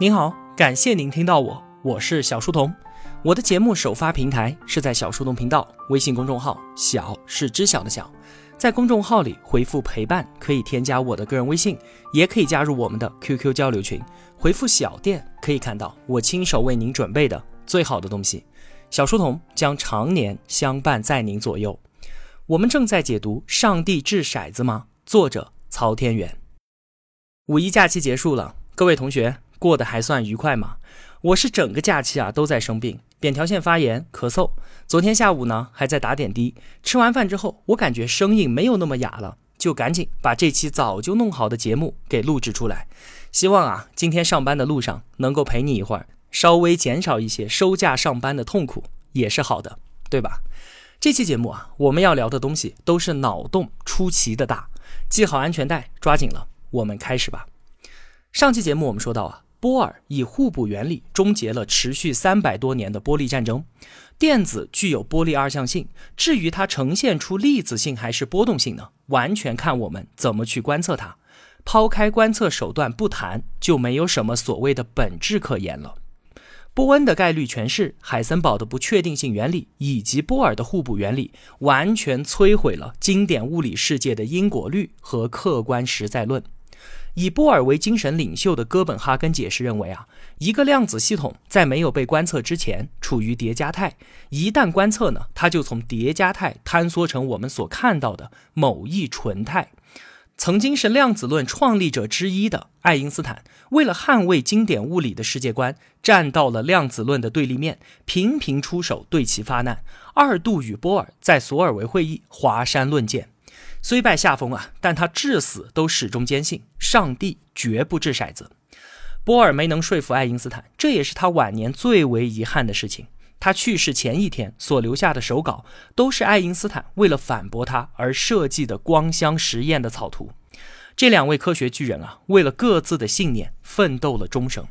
您好，感谢您听到我，我是小书童。我的节目首发平台是在小书童频道微信公众号，小是知晓的小，在公众号里回复陪伴，可以添加我的个人微信，也可以加入我们的 QQ 交流群。回复小店可以看到我亲手为您准备的最好的东西。小书童将常年相伴在您左右。我们正在解读《上帝掷骰子吗》，作者曹天元。五一假期结束了，各位同学。过得还算愉快吗？我是整个假期啊都在生病，扁桃腺发炎、咳嗽。昨天下午呢还在打点滴。吃完饭之后，我感觉声音没有那么哑了，就赶紧把这期早就弄好的节目给录制出来。希望啊今天上班的路上能够陪你一会儿，稍微减少一些收假上班的痛苦也是好的，对吧？这期节目啊我们要聊的东西都是脑洞出奇的大，系好安全带，抓紧了，我们开始吧。上期节目我们说到啊。波尔以互补原理终结了持续三百多年的波粒战争。电子具有波粒二象性，至于它呈现出粒子性还是波动性呢？完全看我们怎么去观测它。抛开观测手段不谈，就没有什么所谓的本质可言了。波恩的概率诠释、海森堡的不确定性原理以及波尔的互补原理，完全摧毁了经典物理世界的因果律和客观实在论。以波尔为精神领袖的哥本哈根解释认为啊，一个量子系统在没有被观测之前处于叠加态，一旦观测呢，它就从叠加态坍缩成我们所看到的某一纯态。曾经是量子论创立者之一的爱因斯坦，为了捍卫经典物理的世界观，站到了量子论的对立面，频频出手对其发难，二度与波尔在索尔维会议华山论剑。虽败下风啊，但他至死都始终坚信上帝绝不掷骰子。波尔没能说服爱因斯坦，这也是他晚年最为遗憾的事情。他去世前一天所留下的手稿，都是爱因斯坦为了反驳他而设计的光箱实验的草图。这两位科学巨人啊，为了各自的信念奋斗了终生。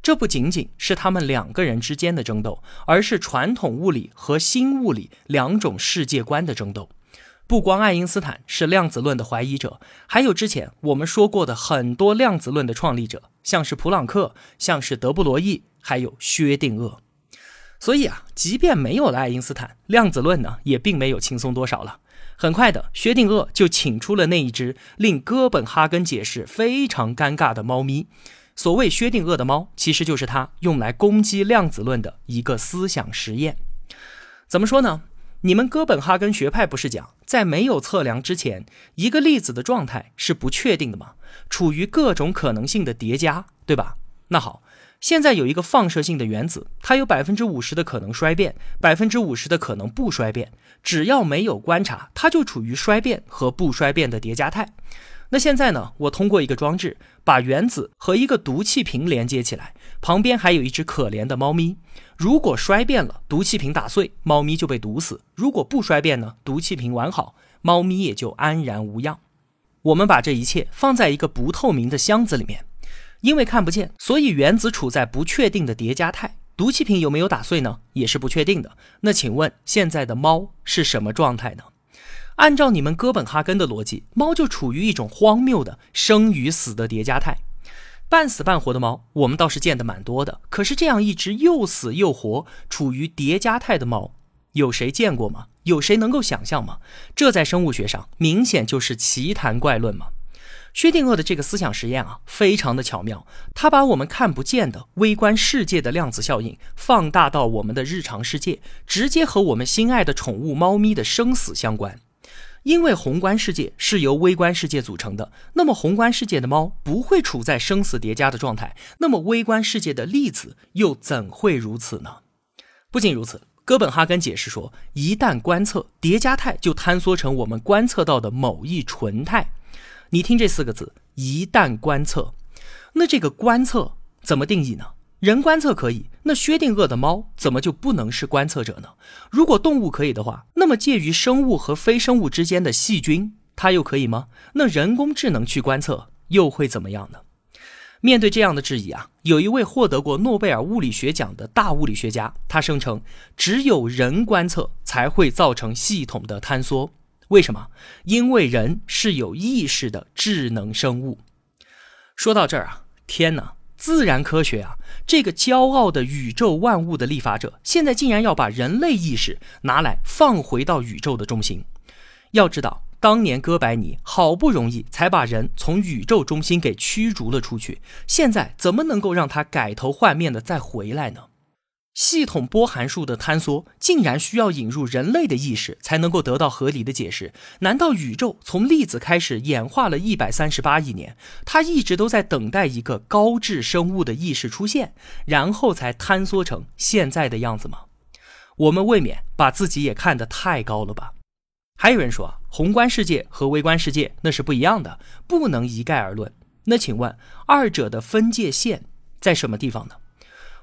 这不仅仅是他们两个人之间的争斗，而是传统物理和新物理两种世界观的争斗。不光爱因斯坦是量子论的怀疑者，还有之前我们说过的很多量子论的创立者，像是普朗克，像是德布罗意，还有薛定谔。所以啊，即便没有了爱因斯坦，量子论呢也并没有轻松多少了。很快的，薛定谔就请出了那一只令哥本哈根解释非常尴尬的猫咪。所谓薛定谔的猫，其实就是他用来攻击量子论的一个思想实验。怎么说呢？你们哥本哈根学派不是讲，在没有测量之前，一个粒子的状态是不确定的吗？处于各种可能性的叠加，对吧？那好，现在有一个放射性的原子，它有百分之五十的可能衰变，百分之五十的可能不衰变。只要没有观察，它就处于衰变和不衰变的叠加态。那现在呢？我通过一个装置把原子和一个毒气瓶连接起来，旁边还有一只可怜的猫咪。如果衰变了，毒气瓶打碎，猫咪就被毒死；如果不衰变呢？毒气瓶完好，猫咪也就安然无恙。我们把这一切放在一个不透明的箱子里面，因为看不见，所以原子处在不确定的叠加态。毒气瓶有没有打碎呢？也是不确定的。那请问现在的猫是什么状态呢？按照你们哥本哈根的逻辑，猫就处于一种荒谬的生与死的叠加态，半死半活的猫，我们倒是见得蛮多的。可是这样一只又死又活、处于叠加态的猫，有谁见过吗？有谁能够想象吗？这在生物学上明显就是奇谈怪论嘛。薛定谔的这个思想实验啊，非常的巧妙，他把我们看不见的微观世界的量子效应放大到我们的日常世界，直接和我们心爱的宠物猫咪的生死相关。因为宏观世界是由微观世界组成的，那么宏观世界的猫不会处在生死叠加的状态，那么微观世界的粒子又怎会如此呢？不仅如此，哥本哈根解释说，一旦观测叠加态，就坍缩成我们观测到的某一纯态。你听这四个字，一旦观测，那这个观测怎么定义呢？人观测可以，那薛定谔的猫怎么就不能是观测者呢？如果动物可以的话，那么介于生物和非生物之间的细菌，它又可以吗？那人工智能去观测又会怎么样呢？面对这样的质疑啊，有一位获得过诺贝尔物理学奖的大物理学家，他声称，只有人观测才会造成系统的坍缩。为什么？因为人是有意识的智能生物。说到这儿啊，天哪！自然科学啊，这个骄傲的宇宙万物的立法者，现在竟然要把人类意识拿来放回到宇宙的中心。要知道，当年哥白尼好不容易才把人从宇宙中心给驱逐了出去，现在怎么能够让他改头换面的再回来呢？系统波函数的坍缩竟然需要引入人类的意识才能够得到合理的解释？难道宇宙从粒子开始演化了一百三十八亿年，它一直都在等待一个高智生物的意识出现，然后才坍缩成现在的样子吗？我们未免把自己也看得太高了吧？还有人说，宏观世界和微观世界那是不一样的，不能一概而论。那请问，二者的分界线在什么地方呢？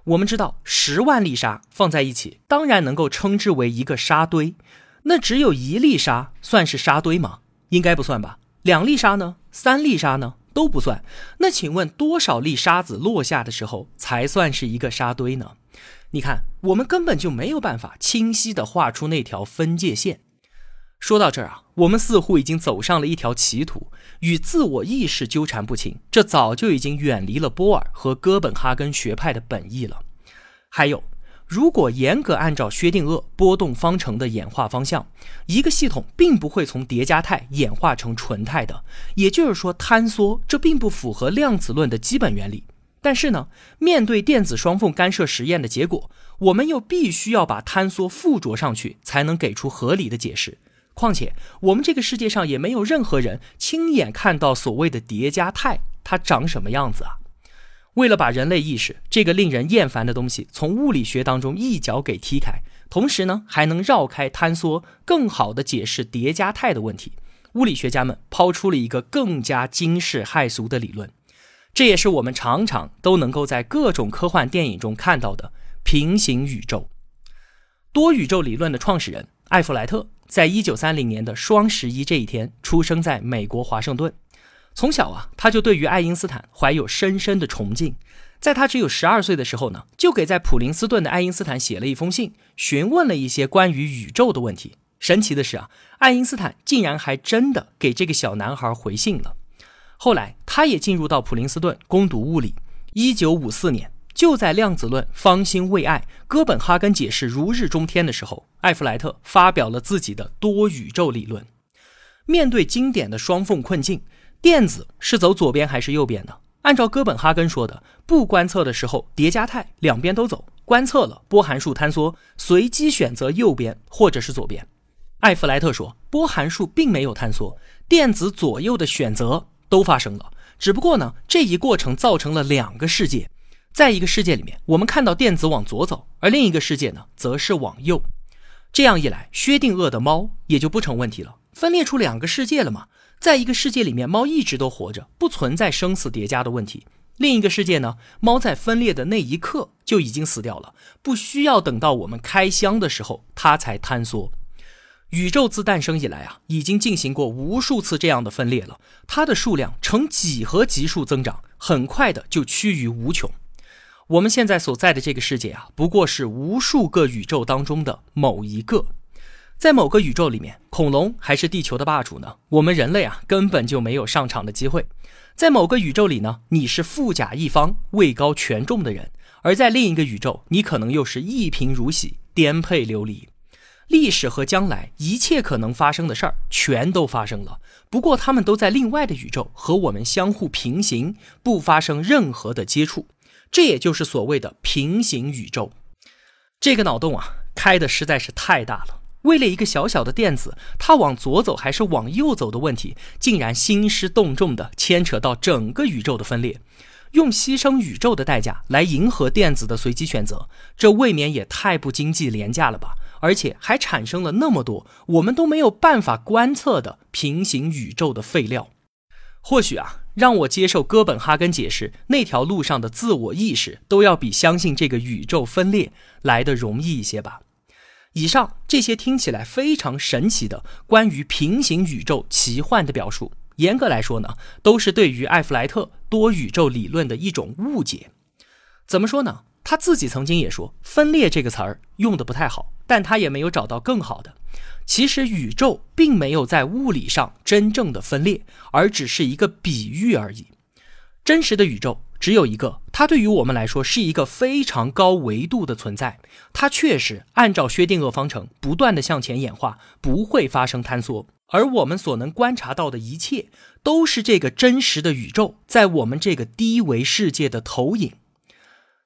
我们知道，十万粒沙放在一起，当然能够称之为一个沙堆。那只有一粒沙算是沙堆吗？应该不算吧。两粒沙呢？三粒沙呢？都不算。那请问，多少粒沙子落下的时候才算是一个沙堆呢？你看，我们根本就没有办法清晰地画出那条分界线。说到这儿啊，我们似乎已经走上了一条歧途，与自我意识纠缠不清。这早就已经远离了波尔和哥本哈根学派的本意了。还有，如果严格按照薛定谔波动方程的演化方向，一个系统并不会从叠加态演化成纯态的。也就是说，坍缩这并不符合量子论的基本原理。但是呢，面对电子双缝干涉实验的结果，我们又必须要把坍缩附着上去，才能给出合理的解释。况且，我们这个世界上也没有任何人亲眼看到所谓的叠加态它长什么样子啊！为了把人类意识这个令人厌烦的东西从物理学当中一脚给踢开，同时呢还能绕开坍缩，更好的解释叠加态的问题，物理学家们抛出了一个更加惊世骇俗的理论，这也是我们常常都能够在各种科幻电影中看到的平行宇宙。多宇宙理论的创始人艾弗莱特。在一九三零年的双十一这一天，出生在美国华盛顿。从小啊，他就对于爱因斯坦怀有深深的崇敬。在他只有十二岁的时候呢，就给在普林斯顿的爱因斯坦写了一封信，询问了一些关于宇宙的问题。神奇的是啊，爱因斯坦竟然还真的给这个小男孩回信了。后来，他也进入到普林斯顿攻读物理。一九五四年。就在量子论方兴未艾、哥本哈根解释如日中天的时候，艾弗莱特发表了自己的多宇宙理论。面对经典的双缝困境，电子是走左边还是右边呢？按照哥本哈根说的，不观测的时候叠加态两边都走；观测了波函数坍缩，随机选择右边或者是左边。艾弗莱特说，波函数并没有坍缩，电子左右的选择都发生了，只不过呢，这一过程造成了两个世界。在一个世界里面，我们看到电子往左走，而另一个世界呢，则是往右。这样一来，薛定谔的猫也就不成问题了，分裂出两个世界了嘛。在一个世界里面，猫一直都活着，不存在生死叠加的问题。另一个世界呢，猫在分裂的那一刻就已经死掉了，不需要等到我们开箱的时候，它才坍缩。宇宙自诞生以来啊，已经进行过无数次这样的分裂了，它的数量呈几何级数增长，很快的就趋于无穷。我们现在所在的这个世界啊，不过是无数个宇宙当中的某一个。在某个宇宙里面，恐龙还是地球的霸主呢，我们人类啊根本就没有上场的机会。在某个宇宙里呢，你是富甲一方、位高权重的人；而在另一个宇宙，你可能又是一贫如洗、颠沛流离。历史和将来一切可能发生的事儿全都发生了，不过他们都在另外的宇宙和我们相互平行，不发生任何的接触。这也就是所谓的平行宇宙，这个脑洞啊开的实在是太大了。为了一个小小的电子，它往左走还是往右走的问题，竟然兴师动众的牵扯到整个宇宙的分裂，用牺牲宇宙的代价来迎合电子的随机选择，这未免也太不经济廉价了吧？而且还产生了那么多我们都没有办法观测的平行宇宙的废料。或许啊。让我接受哥本哈根解释那条路上的自我意识，都要比相信这个宇宙分裂来的容易一些吧。以上这些听起来非常神奇的关于平行宇宙奇幻的表述，严格来说呢，都是对于艾弗莱特多宇宙理论的一种误解。怎么说呢？他自己曾经也说“分裂”这个词儿用的不太好，但他也没有找到更好的。其实宇宙并没有在物理上真正的分裂，而只是一个比喻而已。真实的宇宙只有一个，它对于我们来说是一个非常高维度的存在，它确实按照薛定谔方程不断的向前演化，不会发生坍缩。而我们所能观察到的一切，都是这个真实的宇宙在我们这个低维世界的投影。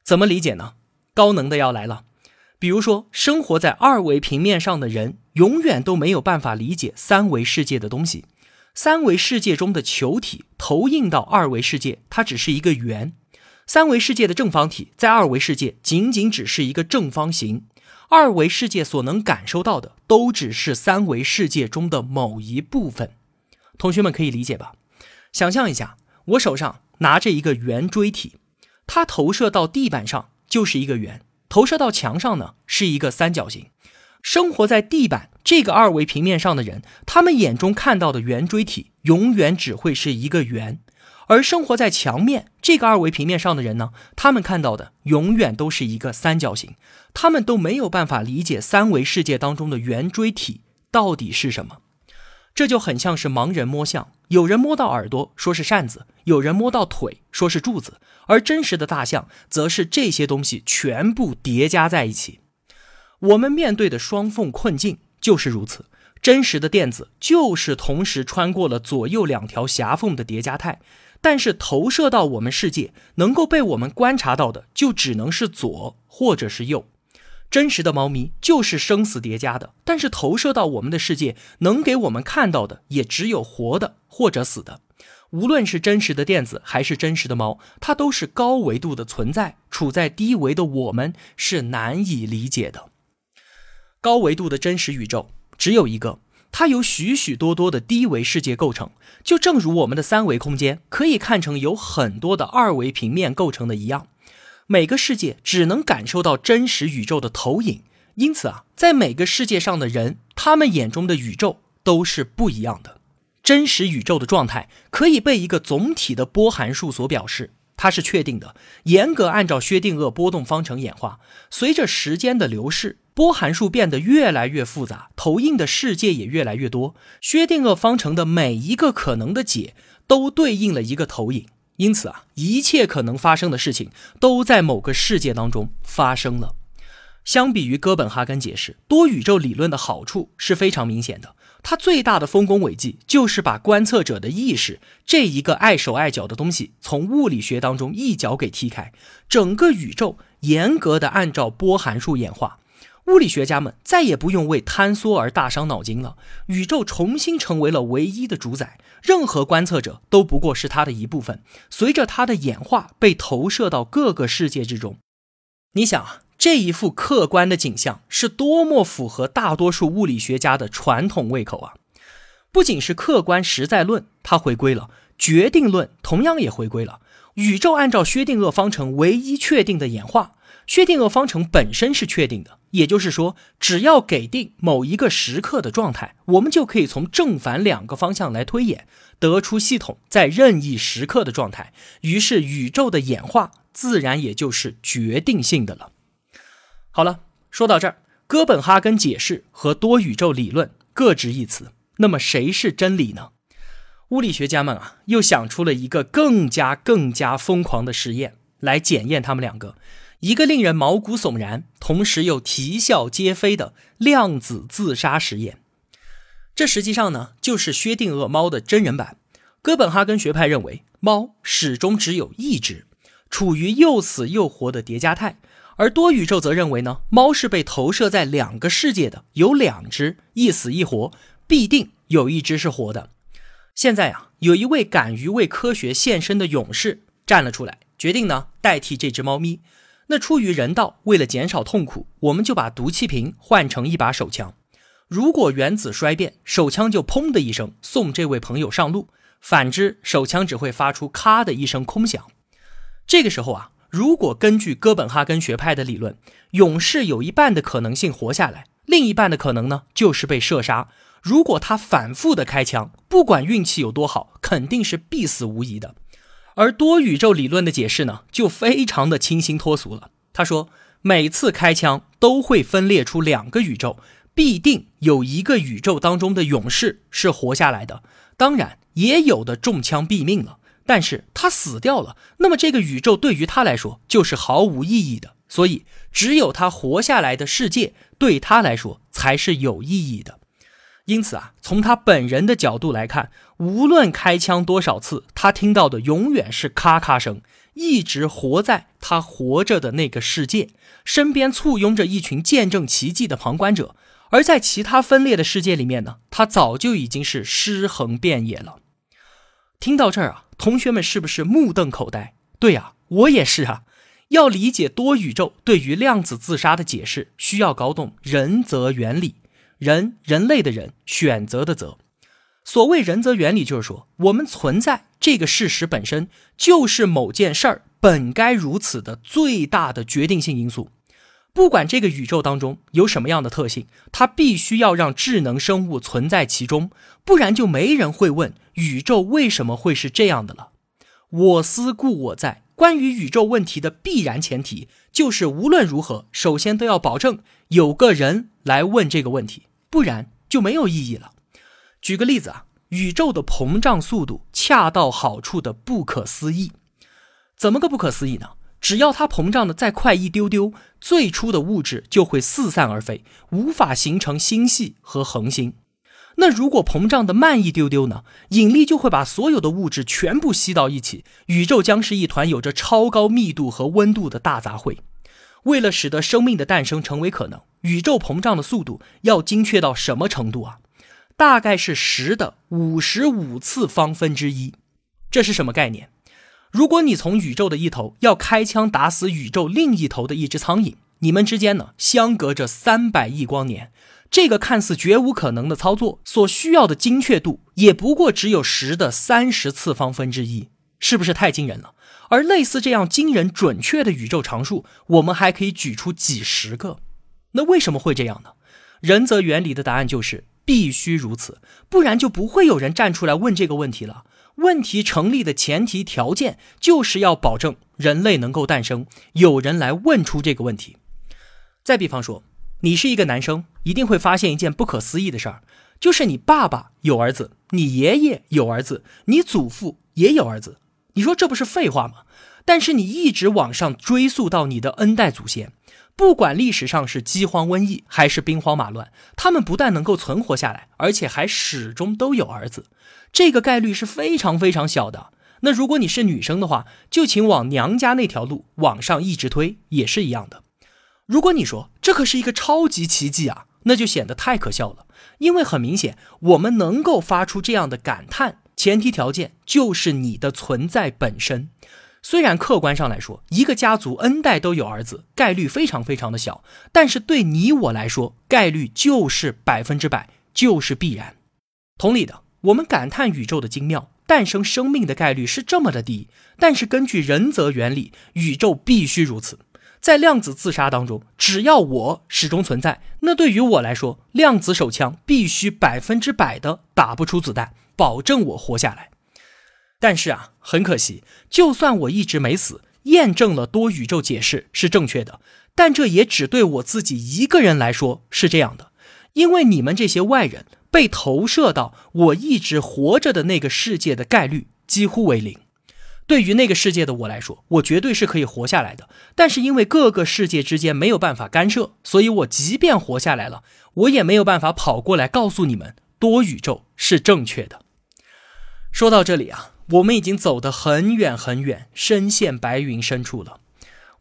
怎么理解呢？高能的要来了。比如说，生活在二维平面上的人，永远都没有办法理解三维世界的东西。三维世界中的球体投影到二维世界，它只是一个圆；三维世界的正方体在二维世界仅仅只是一个正方形。二维世界所能感受到的，都只是三维世界中的某一部分。同学们可以理解吧？想象一下，我手上拿着一个圆锥体，它投射到地板上就是一个圆，投射到墙上呢是一个三角形。生活在地板这个二维平面上的人，他们眼中看到的圆锥体永远只会是一个圆。而生活在墙面这个二维平面上的人呢，他们看到的永远都是一个三角形，他们都没有办法理解三维世界当中的圆锥体到底是什么。这就很像是盲人摸象，有人摸到耳朵说是扇子，有人摸到腿说是柱子，而真实的大象则是这些东西全部叠加在一起。我们面对的双缝困境就是如此，真实的电子就是同时穿过了左右两条狭缝的叠加态。但是投射到我们世界，能够被我们观察到的，就只能是左或者是右。真实的猫咪就是生死叠加的，但是投射到我们的世界，能给我们看到的也只有活的或者死的。无论是真实的电子还是真实的猫，它都是高维度的存在，处在低维的我们是难以理解的。高维度的真实宇宙只有一个。它由许许多多的低维世界构成，就正如我们的三维空间可以看成由很多的二维平面构成的一样。每个世界只能感受到真实宇宙的投影，因此啊，在每个世界上的人，他们眼中的宇宙都是不一样的。真实宇宙的状态可以被一个总体的波函数所表示。它是确定的，严格按照薛定谔波动方程演化。随着时间的流逝，波函数变得越来越复杂，投影的世界也越来越多。薛定谔方程的每一个可能的解都对应了一个投影，因此啊，一切可能发生的事情都在某个世界当中发生了。相比于哥本哈根解释，多宇宙理论的好处是非常明显的。它最大的丰功伟绩就是把观测者的意识这一个碍手碍脚的东西从物理学当中一脚给踢开，整个宇宙严格的按照波函数演化，物理学家们再也不用为坍缩而大伤脑筋了，宇宙重新成为了唯一的主宰，任何观测者都不过是它的一部分，随着它的演化被投射到各个世界之中。你想啊。这一幅客观的景象是多么符合大多数物理学家的传统胃口啊！不仅是客观实在论，它回归了决定论，同样也回归了宇宙按照薛定谔方程唯一确定的演化。确定额方程本身是确定的，也就是说，只要给定某一个时刻的状态，我们就可以从正反两个方向来推演，得出系统在任意时刻的状态。于是，宇宙的演化自然也就是决定性的了。好了，说到这儿，哥本哈根解释和多宇宙理论各执一词。那么谁是真理呢？物理学家们啊，又想出了一个更加更加疯狂的实验来检验他们两个，一个令人毛骨悚然，同时又啼笑皆非的量子自杀实验。这实际上呢，就是薛定谔猫的真人版。哥本哈根学派认为，猫始终只有一只，处于又死又活的叠加态。而多宇宙则认为呢，猫是被投射在两个世界的，有两只，一死一活，必定有一只是活的。现在啊，有一位敢于为科学献身的勇士站了出来，决定呢代替这只猫咪。那出于人道，为了减少痛苦，我们就把毒气瓶换成一把手枪。如果原子衰变，手枪就砰的一声送这位朋友上路；反之，手枪只会发出咔的一声空响。这个时候啊。如果根据哥本哈根学派的理论，勇士有一半的可能性活下来，另一半的可能呢就是被射杀。如果他反复的开枪，不管运气有多好，肯定是必死无疑的。而多宇宙理论的解释呢，就非常的清新脱俗了。他说，每次开枪都会分裂出两个宇宙，必定有一个宇宙当中的勇士是活下来的。当然，也有的中枪毙命了。但是他死掉了，那么这个宇宙对于他来说就是毫无意义的。所以，只有他活下来的世界对他来说才是有意义的。因此啊，从他本人的角度来看，无论开枪多少次，他听到的永远是咔咔声。一直活在他活着的那个世界，身边簇拥着一群见证奇迹的旁观者。而在其他分裂的世界里面呢，他早就已经是尸横遍野了。听到这儿啊，同学们是不是目瞪口呆？对呀，我也是啊。要理解多宇宙对于量子自杀的解释，需要搞懂人则原理。人，人类的人，选择的择。所谓人则原理，就是说我们存在这个事实本身就是某件事儿本该如此的最大的决定性因素。不管这个宇宙当中有什么样的特性，它必须要让智能生物存在其中，不然就没人会问宇宙为什么会是这样的了。我思故我在。关于宇宙问题的必然前提，就是无论如何，首先都要保证有个人来问这个问题，不然就没有意义了。举个例子啊，宇宙的膨胀速度恰到好处的不可思议，怎么个不可思议呢？只要它膨胀的再快一丢丢，最初的物质就会四散而飞，无法形成星系和恒星。那如果膨胀的慢一丢丢呢？引力就会把所有的物质全部吸到一起，宇宙将是一团有着超高密度和温度的大杂烩。为了使得生命的诞生成为可能，宇宙膨胀的速度要精确到什么程度啊？大概是十的五十五次方分之一。这是什么概念？如果你从宇宙的一头要开枪打死宇宙另一头的一只苍蝇，你们之间呢相隔着三百亿光年。这个看似绝无可能的操作，所需要的精确度也不过只有十的三十次方分之一，是不是太惊人了？而类似这样惊人准确的宇宙常数，我们还可以举出几十个。那为什么会这样呢？人则原理的答案就是必须如此，不然就不会有人站出来问这个问题了。问题成立的前提条件，就是要保证人类能够诞生，有人来问出这个问题。再比方说。你是一个男生，一定会发现一件不可思议的事儿，就是你爸爸有儿子，你爷爷有儿子，你祖父也有儿子。你说这不是废话吗？但是你一直往上追溯到你的 N 代祖先，不管历史上是饥荒、瘟疫还是兵荒马乱，他们不但能够存活下来，而且还始终都有儿子。这个概率是非常非常小的。那如果你是女生的话，就请往娘家那条路往上一直推，也是一样的。如果你说这可是一个超级奇迹啊，那就显得太可笑了。因为很明显，我们能够发出这样的感叹，前提条件就是你的存在本身。虽然客观上来说，一个家族 N 代都有儿子，概率非常非常的小，但是对你我来说，概率就是百分之百，就是必然。同理的，我们感叹宇宙的精妙，诞生生命的概率是这么的低，但是根据人则原理，宇宙必须如此。在量子自杀当中，只要我始终存在，那对于我来说，量子手枪必须百分之百的打不出子弹，保证我活下来。但是啊，很可惜，就算我一直没死，验证了多宇宙解释是正确的，但这也只对我自己一个人来说是这样的，因为你们这些外人被投射到我一直活着的那个世界的概率几乎为零。对于那个世界的我来说，我绝对是可以活下来的。但是因为各个世界之间没有办法干涉，所以我即便活下来了，我也没有办法跑过来告诉你们多宇宙是正确的。说到这里啊，我们已经走得很远很远，深陷白云深处了。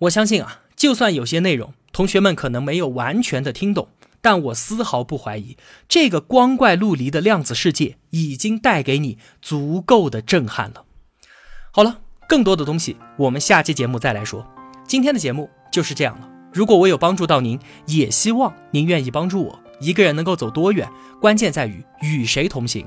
我相信啊，就算有些内容同学们可能没有完全的听懂，但我丝毫不怀疑，这个光怪陆离的量子世界已经带给你足够的震撼了。好了，更多的东西我们下期节目再来说。今天的节目就是这样了。如果我有帮助到您，也希望您愿意帮助我。一个人能够走多远，关键在于与谁同行。